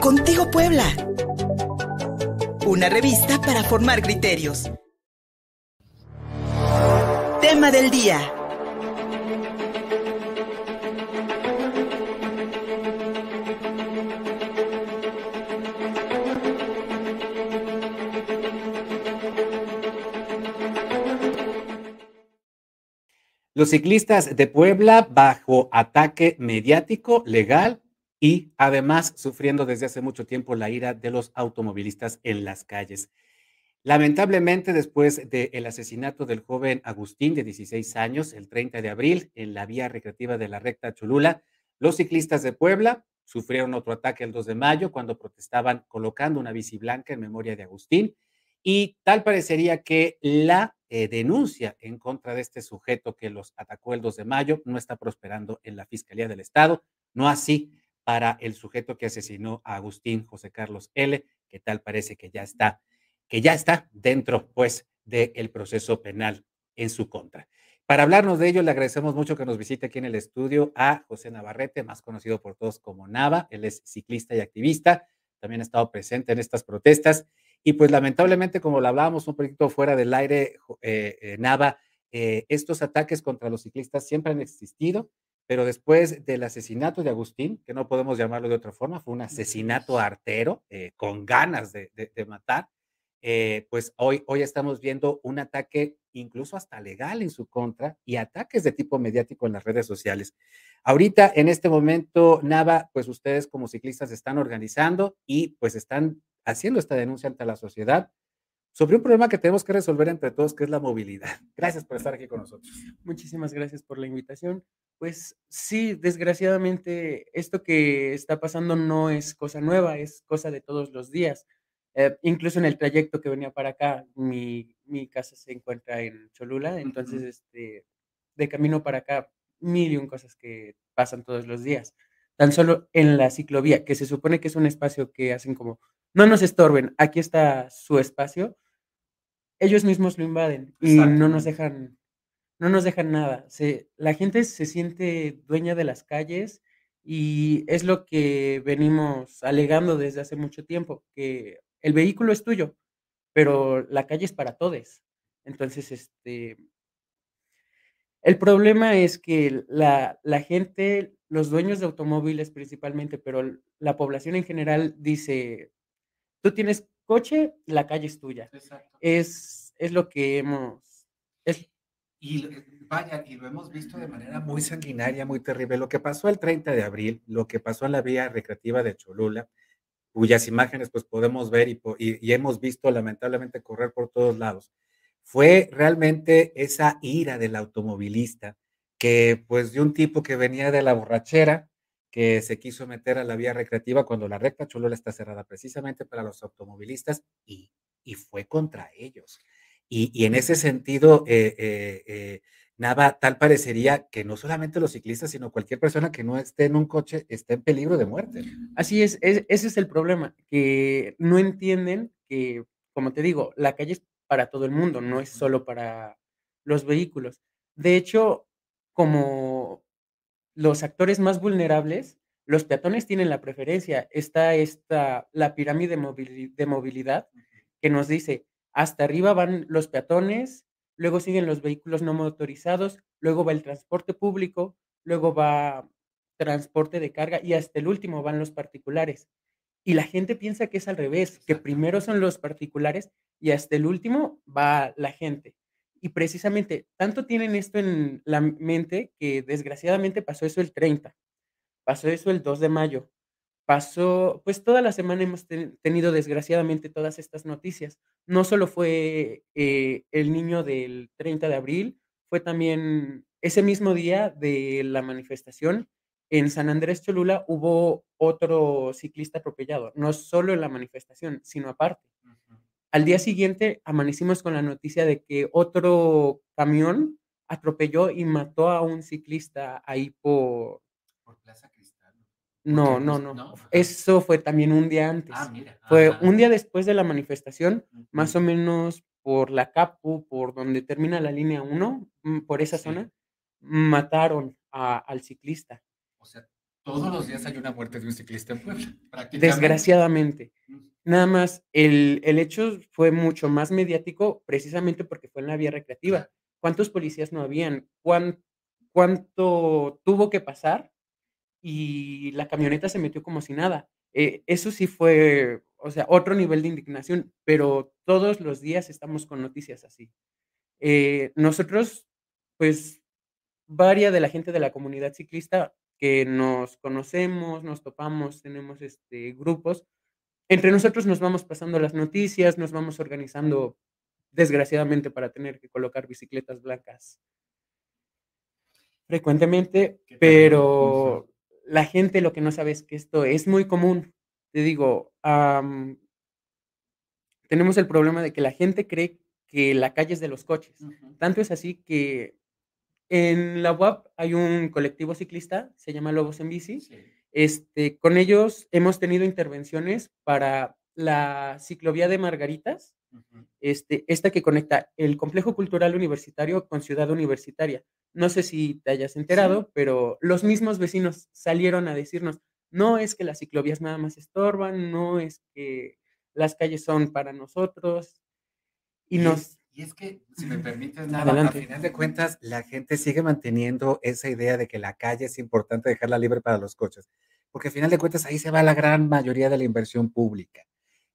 Contigo Puebla. Una revista para formar criterios. Tema del día. Los ciclistas de Puebla bajo ataque mediático, legal y además sufriendo desde hace mucho tiempo la ira de los automovilistas en las calles. Lamentablemente, después del asesinato del joven Agustín de 16 años, el 30 de abril, en la vía recreativa de la recta Cholula, los ciclistas de Puebla sufrieron otro ataque el 2 de mayo cuando protestaban colocando una bici blanca en memoria de Agustín y tal parecería que la eh, denuncia en contra de este sujeto que los atacó el 2 de mayo no está prosperando en la Fiscalía del Estado, no así para el sujeto que asesinó a Agustín José Carlos L., que tal parece que ya está, que ya está dentro, pues, del proceso penal en su contra. Para hablarnos de ello, le agradecemos mucho que nos visite aquí en el estudio a José Navarrete, más conocido por todos como Nava. Él es ciclista y activista, también ha estado presente en estas protestas y pues lamentablemente, como lo hablábamos un poquito fuera del aire, eh, eh, Nava, eh, estos ataques contra los ciclistas siempre han existido, pero después del asesinato de Agustín, que no podemos llamarlo de otra forma, fue un asesinato artero con ganas de, de matar, pues hoy, hoy estamos viendo un ataque incluso hasta legal en su contra y ataques de tipo mediático en las redes sociales. Ahorita, en este momento, Nava, pues ustedes como ciclistas están organizando y pues están haciendo esta denuncia ante la sociedad sobre un problema que tenemos que resolver entre todos, que es la movilidad. Gracias por estar aquí con nosotros. Muchísimas gracias por la invitación. Pues sí, desgraciadamente esto que está pasando no es cosa nueva, es cosa de todos los días. Eh, incluso en el trayecto que venía para acá, mi, mi casa se encuentra en Cholula, entonces este, de camino para acá, mil y un cosas que pasan todos los días. Tan solo en la ciclovía, que se supone que es un espacio que hacen como no nos estorben, aquí está su espacio, ellos mismos lo invaden y no nos dejan, no nos dejan nada. Se, la gente se siente dueña de las calles y es lo que venimos alegando desde hace mucho tiempo, que el vehículo es tuyo, pero la calle es para todos. Entonces, este, el problema es que la, la gente, los dueños de automóviles principalmente, pero la población en general dice, Tú tienes coche, la calle es tuya. Exacto. Es, es lo que hemos... Es... Y vaya, y lo hemos visto de manera muy sanguinaria, muy terrible. Lo que pasó el 30 de abril, lo que pasó en la vía recreativa de Cholula, cuyas imágenes pues podemos ver y, y, hemos visto lamentablemente correr por todos lados, fue realmente esa ira del automovilista que pues de un tipo que venía de la borrachera, que se quiso meter a la vía recreativa cuando la recta Cholula está cerrada precisamente para los automovilistas y, y fue contra ellos. Y, y en ese sentido, eh, eh, eh, nada, tal parecería que no solamente los ciclistas, sino cualquier persona que no esté en un coche esté en peligro de muerte. Así es, es, ese es el problema, que no entienden que, como te digo, la calle es para todo el mundo, no es solo para los vehículos. De hecho, como los actores más vulnerables, los peatones tienen la preferencia. Está esta, la pirámide de movilidad que nos dice, hasta arriba van los peatones, luego siguen los vehículos no motorizados, luego va el transporte público, luego va transporte de carga y hasta el último van los particulares. Y la gente piensa que es al revés, que primero son los particulares y hasta el último va la gente. Y precisamente, tanto tienen esto en la mente que desgraciadamente pasó eso el 30, pasó eso el 2 de mayo, pasó, pues toda la semana hemos tenido desgraciadamente todas estas noticias. No solo fue eh, el niño del 30 de abril, fue también ese mismo día de la manifestación en San Andrés Cholula hubo otro ciclista atropellado, no solo en la manifestación, sino aparte. Al día siguiente amanecimos con la noticia de que otro camión atropelló y mató a un ciclista ahí por... Por Plaza Cristal. No, no, no, Eso fue también un día antes. Ah, mira. Fue un día después de la manifestación, más o menos por la Capu, por donde termina la línea 1, mm, por esa zona, mataron al ciclista. O sea, Todos los días hay una muerte de un ciclista en Puebla, prácticamente. Desgraciadamente. Nada más, el, el hecho fue mucho más mediático precisamente porque fue en la vía recreativa. ¿Cuántos policías no habían? ¿Cuán- ¿Cuánto tuvo que pasar? Y la camioneta se metió como si nada. Eh, eso sí fue, o sea, otro nivel de indignación, pero todos los días estamos con noticias así. Eh, nosotros, pues, varia de la gente de la comunidad ciclista que nos conocemos, nos topamos, tenemos este, grupos. Entre nosotros nos vamos pasando las noticias, nos vamos organizando, desgraciadamente, para tener que colocar bicicletas blancas frecuentemente, pero la gente lo que no sabe es que esto es muy común. Te digo, tenemos el problema de que la gente cree que la calle es de los coches. Tanto es así que en la UAP hay un colectivo ciclista, se llama Lobos en Bici. Sí. Este, con ellos hemos tenido intervenciones para la ciclovía de Margaritas, este, esta que conecta el complejo cultural universitario con Ciudad Universitaria. No sé si te hayas enterado, pero los mismos vecinos salieron a decirnos, no es que las ciclovías nada más estorban, no es que las calles son para nosotros. Y nos... y es que, si me permites, nada, Adelante. a final de cuentas, la gente sigue manteniendo esa idea de que la calle es importante dejarla libre para los coches, porque a final de cuentas ahí se va la gran mayoría de la inversión pública.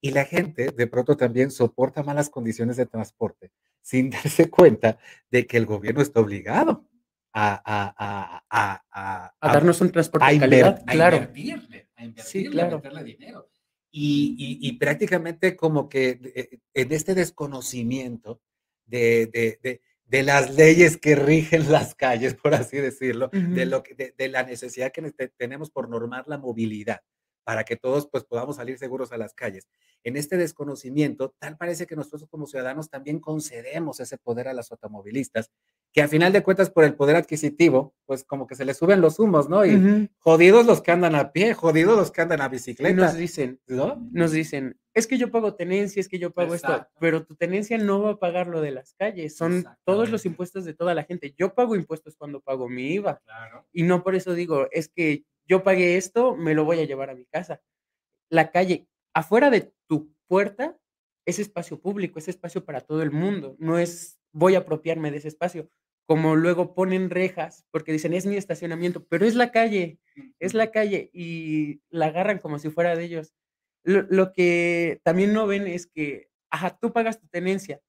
Y la gente de pronto también soporta malas condiciones de transporte sin darse cuenta de que el gobierno está obligado a, a, a, a, darnos un transporte a de calidad, a claro. invertirle, a invertirle, a claro. meterle dinero. Y, y- y prácticamente como que eh, en este desconocimiento de, de- de- de las leyes que rigen las calles, por así decirlo, de, lo que, de, de la necesidad que tenemos por normar la movilidad para que todos pues podamos salir seguros a las calles. En este desconocimiento, tal parece que nosotros como ciudadanos también concedemos ese poder a los automovilistas, que a final de cuentas por el poder adquisitivo, pues como que se les suben los humos, ¿no? Y Ujú. jodidos los que andan a pie, jodidos los que andan a Y bicicleta, nos dicen, ¿no? nos dicen, es que yo pago tenencia, es que yo pago esto, Exacto. pero tu tenencia no va a pagar lo de las calles, son todos los impuestos de toda la gente. Yo pago impuestos cuando pago mi IVA Claro. y no por eso digo, es que yo pagué esto, me lo voy a llevar a mi casa. La calle, afuera de tu puerta, es espacio público, es espacio para todo el mundo, no es voy a apropiarme de ese espacio. Como luego ponen rejas porque dicen es mi estacionamiento, pero es la calle, es la calle y la agarran como si fuera de ellos. Lo, lo que también no ven es que, ajá, tú pagas tu tenencia,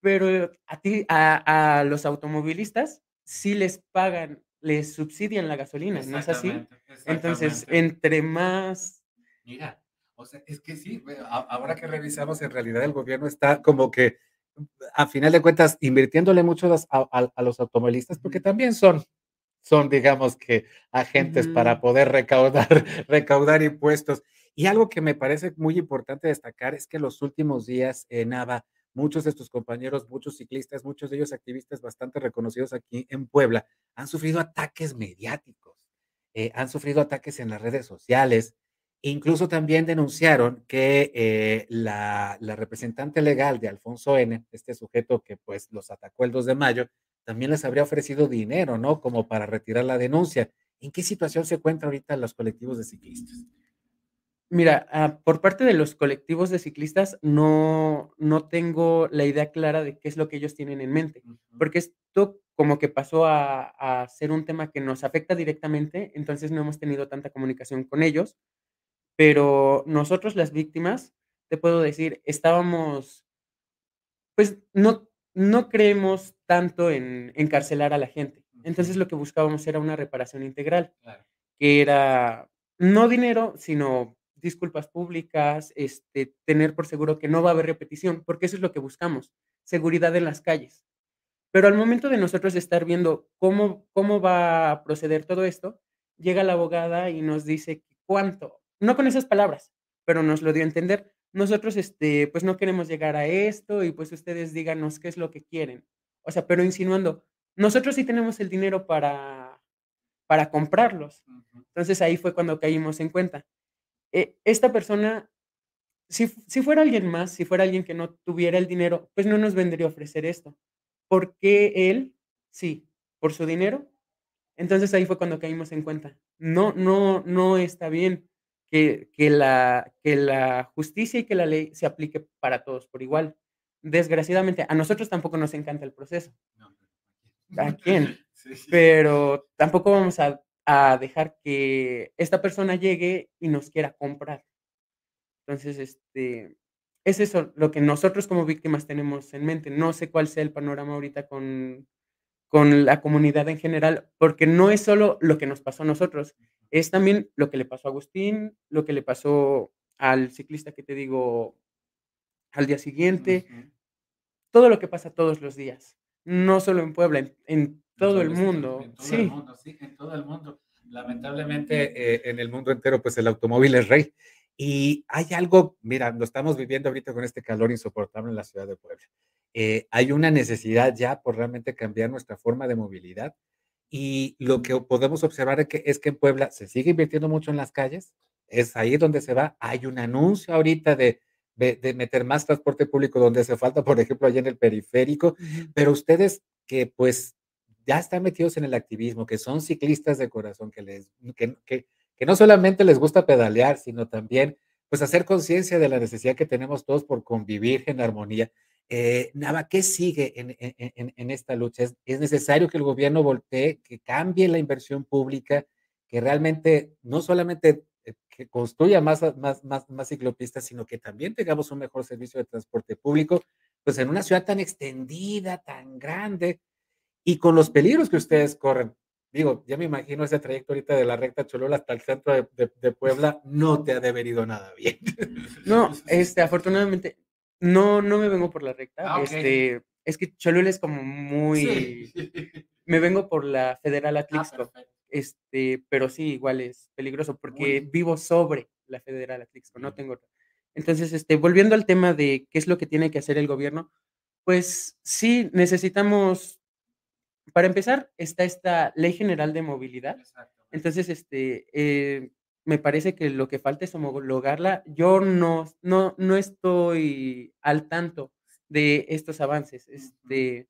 pero a ti, a, a los automovilistas, sí les pagan, les subsidian la gasolina, ¿no es así? Entonces, entre más, Mira, o sea, es que sí, ahora que revisamos, en realidad el gobierno está como que, a final de cuentas, invirtiéndole mucho a, a- a los automovilistas, porque también son, son, digamos que, agentes para poder recaudar, recaudar impuestos. Y algo que me parece muy importante destacar es que los últimos días en Nava, muchos de tus compañeros, muchos ciclistas, muchos de ellos activistas bastante reconocidos aquí en Puebla, han sufrido ataques mediáticos, eh, han sufrido ataques en las redes sociales. Incluso también denunciaron que eh, la, la representante legal de Alfonso N., este sujeto que pues los atacó el 2 de mayo, también les habría ofrecido dinero, ¿no? Como para retirar la denuncia. ¿En qué situación se encuentran ahorita los colectivos de ciclistas? mira, ah, por parte de los colectivos de ciclistas, no, no tengo la idea clara de qué es lo que ellos tienen en mente. porque esto como que pasó a, a ser un tema que nos afecta directamente, entonces no hemos tenido tanta comunicación con ellos, pero nosotros las víctimas, te puedo decir, estábamos, pues no, no creemos tanto en encarcelar a la gente, entonces lo que buscábamos era una reparación integral, Claro. que era no dinero, sino disculpas públicas, este, tener por seguro que no va a haber repetición, porque eso es lo que buscamos, seguridad en las calles. Pero al momento de nosotros estar viendo cómo, cómo va a proceder todo esto, llega la abogada y nos dice cuánto, no con esas palabras, pero nos lo dio a entender. Nosotros, este, pues no queremos llegar a esto y pues ustedes díganos qué es lo que quieren. O sea, pero insinuando, nosotros sí tenemos el dinero para, para comprarlos. Entonces ahí fue cuando caímos en cuenta. Eh, esta persona, si, si fuera alguien más, si fuera alguien que no tuviera el dinero, pues no nos vendría a ofrecer esto. ¿Por qué él? Sí, por su dinero. Entonces ahí fue cuando caímos en cuenta. No, no, no está bien que, que, la, que la justicia y que la ley se aplique para todos por igual. Desgraciadamente, a nosotros tampoco nos encanta el proceso. ¿A quién? Pero tampoco vamos a, a dejar que esta persona llegue y nos quiera comprar. Entonces, este, es eso lo que nosotros como víctimas tenemos en mente. No sé cuál sea el panorama ahorita con, con la comunidad en general, porque no es solo lo que nos pasó a nosotros, es también lo que le pasó a Agustín, lo que le pasó al ciclista que te digo al día siguiente, todo lo que pasa todos los días, no solo en Puebla, en, todo el mundo. En todo el mundo, sí, en todo el mundo. Lamentablemente, eh, en el mundo entero, pues el automóvil es rey. Y hay algo, mira, lo estamos viviendo ahorita con este calor insoportable en la ciudad de Puebla. Eh, hay una necesidad ya por realmente cambiar nuestra forma de movilidad. Y lo que podemos observar es que, es que en Puebla se sigue invirtiendo mucho en las calles, es ahí donde se va. Hay un anuncio ahorita de, de, meter más transporte público donde hace falta, por ejemplo, allá en el periférico, pero ustedes que pues ya están metidos en el activismo, que son ciclistas de corazón, que, les, que, que, que no solamente les gusta pedalear, sino también pues hacer conciencia de la necesidad que tenemos todos por convivir en armonía. Eh, ¿qué sigue en, esta lucha? ¿Es, necesario que el gobierno voltee, que cambie la inversión pública, que realmente no solamente eh, que construya más, más, más, ciclopistas, sino que también tengamos un mejor servicio de transporte público, pues en una ciudad tan extendida, tan grande, y con los peligros que ustedes corren. Digo, ya me imagino ese trayecto ahorita de la recta Cholula hasta el centro de, Puebla, no te ha de haber nada bien. No, este, afortunadamente, no, no me vengo por la recta. Ah, este, es que Cholula es como muy. Me vengo por la Federal ah, Atlixco. este, pero sí, igual es peligroso porque vivo sobre la Federal Atlixco, no tengo Entonces, este, volviendo al tema de qué es lo que tiene que hacer el gobierno, pues sí, necesitamos, para empezar, está esta Ley General de Movilidad. Entonces, este, eh, me parece que lo que falta es homologarla. Yo no, no, no estoy al tanto de estos avances, este,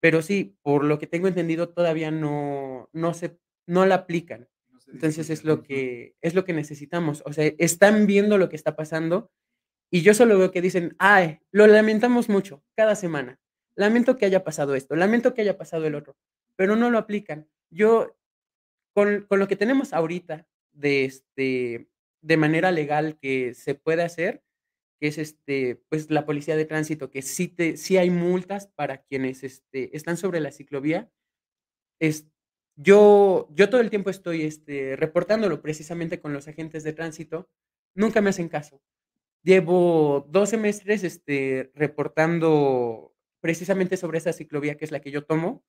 pero sí, por lo que tengo entendido, todavía no, no, se, no la aplican. Entonces es lo, que, es lo que necesitamos. O sea, están viendo lo que está pasando y yo solo veo que dicen, ay, lo lamentamos mucho cada semana. Lamento que haya pasado esto, lamento que haya pasado el otro, pero no lo aplican. Yo, con, con lo que tenemos ahorita, de, este, de manera legal que se puede hacer, que es este, pues la policía de tránsito, que sí, te, sí hay multas para quienes este, están sobre la ciclovía. Es, yo, yo todo el tiempo estoy este, reportándolo precisamente con los agentes de tránsito, nunca me hacen caso. Llevo dos semestres este, reportando precisamente sobre esa ciclovía que es la que yo tomo.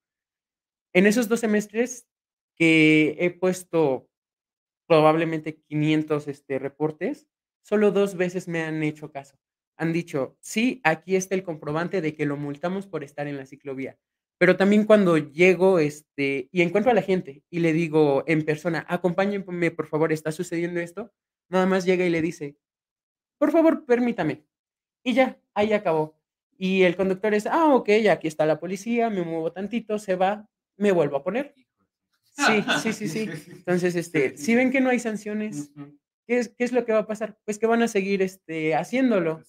En esos dos semestres que he puesto probablemente 500 este, reportes, solo dos veces me han hecho caso. Han dicho, sí, aquí está el comprobante de que lo multamos por estar en la ciclovía. Pero también cuando llego este, y encuentro a la gente y le digo en persona, acompáñenme, por favor, está sucediendo esto, nada más llega y le dice, por favor, permítame. Y ya, ahí acabó. Y el conductor es, ah, ok, aquí está la policía, me muevo tantito, se va, me vuelvo a poner. Sí, sí, sí, sí. Entonces, este, si ven que no hay sanciones, ¿qué es, ¿qué es lo que va a pasar? Pues que van a seguir este, haciéndolo.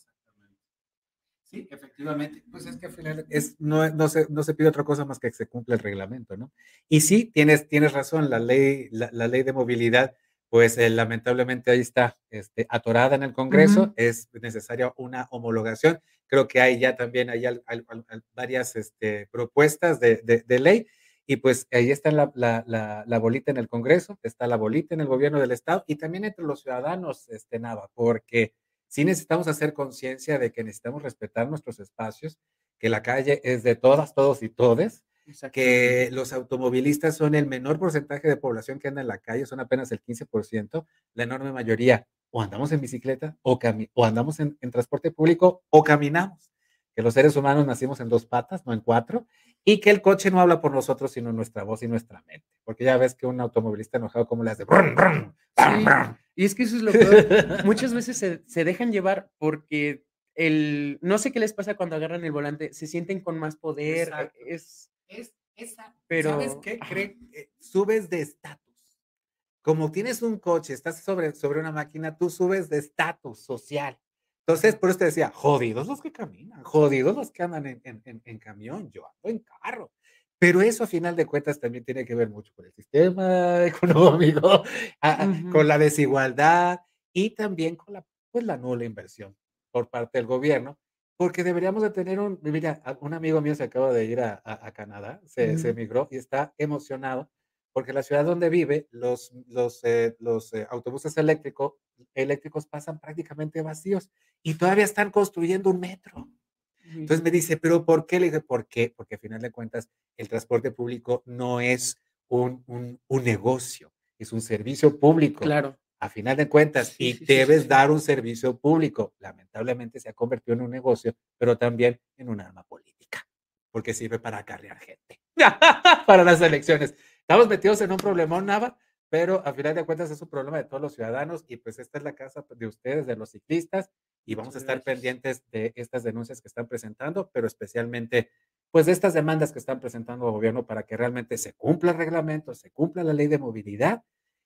Sí, efectivamente. Pues es que al final es, no, no, se, no se pide otra cosa más que que se cumpla el reglamento, ¿no? Y sí, tienes, tienes razón, la ley, la, la ley de movilidad, pues eh, lamentablemente ahí está este, atorada en el Congreso, es necesaria una homologación. Creo que hay ya también hay, varias este, propuestas de, de, de ley y pues ahí está la, la, la, bolita en el Congreso, está la bolita en el gobierno del Estado y también entre los ciudadanos, este, Nava, porque sí necesitamos hacer conciencia de que necesitamos respetar nuestros espacios, que la calle es de todas, todos y todes, que los automovilistas son el menor porcentaje de población que anda en la calle, son apenas el 15%, la enorme mayoría o andamos en bicicleta o, o andamos en, en transporte público o caminamos que los seres humanos nacimos en dos patas, no en cuatro, y que el coche no habla por nosotros, sino nuestra voz y nuestra mente. Porque ya ves que un automovilista enojado, como le hace? Y es que eso es lo que Muchas veces se, dejan llevar porque el, no sé qué les pasa cuando agarran el volante, se sienten con más poder. Es, es, Esa, Pero ¿sabes qué? Cree- eh, subes de estatus. Como tienes un coche, estás sobre, sobre una máquina, tú subes de estatus social. Entonces, por eso te decía, jodidos los que caminan, jodidos los que andan en, en- en- camión, yo ando en carro. Pero eso a final de cuentas también tiene que ver mucho con el sistema económico, a- Ujú. con la desigualdad y también con la, pues, la nula inversión por parte del gobierno, porque deberíamos de tener un, mira, un amigo mío se acaba de ir a, a- a Canadá, se, se Ujú. emigró y está emocionado porque la ciudad donde vive, los, los, eh, los eh, autobuses eléctrico- eléctricos pasan prácticamente vacíos y todavía están construyendo un metro. Entonces me dice, ¿pero por qué? Le dije, ¿por qué? Porque a final de cuentas el transporte público no es un, un, un negocio, es un servicio público. Claro. A final de cuentas, Sí, y sí, debes sí. dar un servicio público. Lamentablemente se ha convertido en un negocio, pero también en un arma política, porque sirve para acarrear gente, para las elecciones. Estamos metidos en un problemón, Nava, pero a final de cuentas es un problema de todos los ciudadanos y pues esta es la casa de ustedes, de los ciclistas, y vamos a estar gracias. pendientes de estas denuncias que están presentando, pero especialmente pues de estas demandas que están presentando al gobierno para que realmente se cumpla el reglamento, se cumpla la ley de movilidad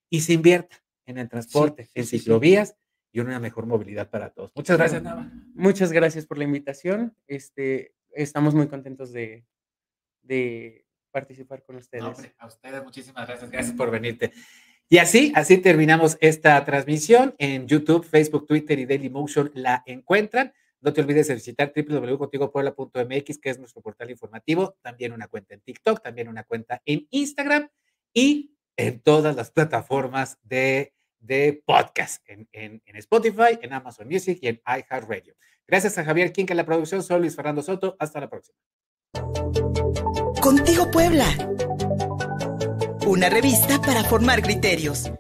y se invierta en el transporte, sí, en sí, sí. ciclovías y una mejor movilidad para todos. Muchas gracias, Nava. Muchas gracias por la invitación. Este, estamos muy contentos de, de participar con ustedes. No, a ustedes muchísimas gracias, gracias por venirte. Y así, así terminamos esta transmisión en YouTube, Facebook, Twitter y Dailymotion la encuentran. No te olvides de visitar www.contigopuebla.mx, que es nuestro portal informativo, también una cuenta en TikTok, también una cuenta en Instagram y en todas las plataformas de, de podcast, en, en, en Spotify, en Amazon Music y en iHeartRadio. Gracias a Javier Quinca en la producción, soy Luis Fernando Soto, hasta la próxima. Contigo Puebla. Una revista para formar criterios.